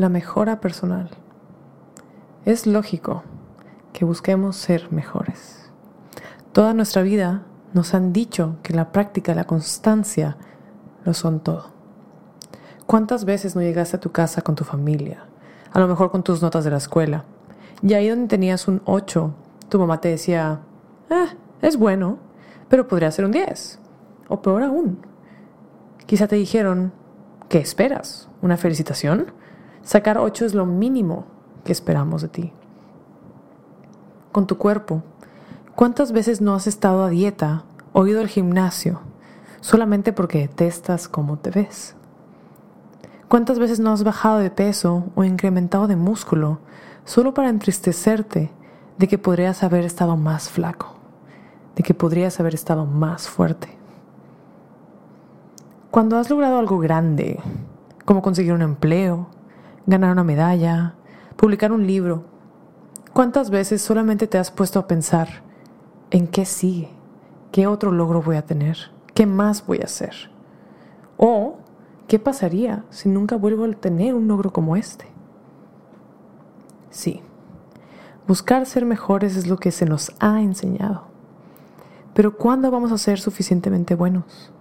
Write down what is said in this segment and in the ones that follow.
la mejora personal. Es lógico que busquemos ser mejores. Toda nuestra vida nos han dicho que la práctica, la constancia, lo son todo. ¿Cuántas veces no llegaste a tu casa con tu familia? A lo mejor con tus notas de la escuela. Y ahí donde tenías un 8, tu mamá te decía, ah, es bueno, pero podría ser un 10. O peor aún. Quizá te dijeron, ¿qué esperas? ¿Una felicitación? Sacar 8 es lo mínimo que esperamos de ti. Con tu cuerpo, ¿cuántas veces no has estado a dieta o ido al gimnasio solamente porque detestas cómo te ves? ¿Cuántas veces no has bajado de peso o incrementado de músculo solo para entristecerte de que podrías haber estado más flaco, de que podrías haber estado más fuerte. Cuando has logrado algo grande, como conseguir un empleo, ganar una medalla, publicar un libro, ¿cuántas veces solamente te has puesto a pensar en qué sigue? ¿Qué otro logro voy a tener? ¿Qué más voy a hacer? ¿O qué pasaría si nunca vuelvo a tener un logro como este? Sí, buscar ser mejores es lo que se nos ha enseñado. Pero ¿cuándo vamos a ser suficientemente buenos?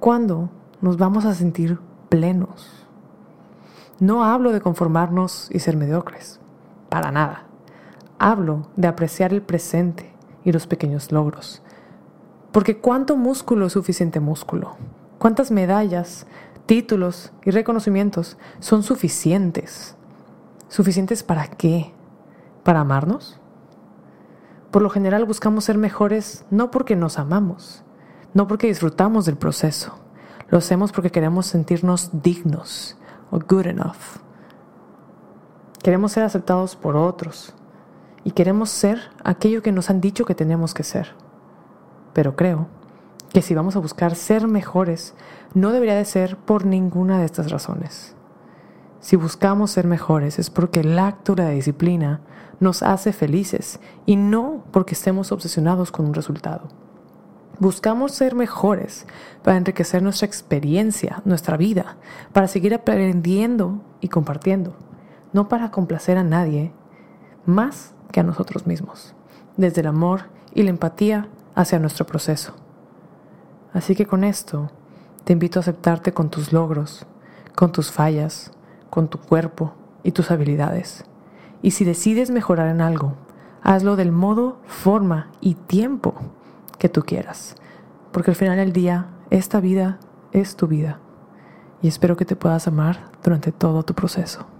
¿Cuándo nos vamos a sentir plenos? No hablo de conformarnos y ser mediocres, para nada. Hablo de apreciar el presente y los pequeños logros. Porque ¿cuánto músculo es suficiente músculo? ¿Cuántas medallas, títulos y reconocimientos son suficientes? ¿Suficientes para qué? ¿Para amarnos? Por lo general buscamos ser mejores no porque nos amamos, no porque disfrutamos del proceso. Lo hacemos porque queremos sentirnos dignos o good enough. Queremos ser aceptados por otros y queremos ser aquello que nos han dicho que tenemos que ser. Pero creo que si vamos a buscar ser mejores, no debería de ser por ninguna de estas razones. Si buscamos ser mejores es porque el acto de la disciplina nos hace felices y no porque estemos obsesionados con un resultado. Buscamos ser mejores para enriquecer nuestra experiencia, nuestra vida, para seguir aprendiendo y compartiendo, no para complacer a nadie más que a nosotros mismos, desde el amor y la empatía hacia nuestro proceso. Así que con esto te invito a aceptarte con tus logros, con tus fallas, con tu cuerpo y tus habilidades. Y si decides mejorar en algo, hazlo del modo, forma y tiempo que tú quieras. Porque al final del día, esta vida es tu vida. Y espero que te puedas amar durante todo tu proceso.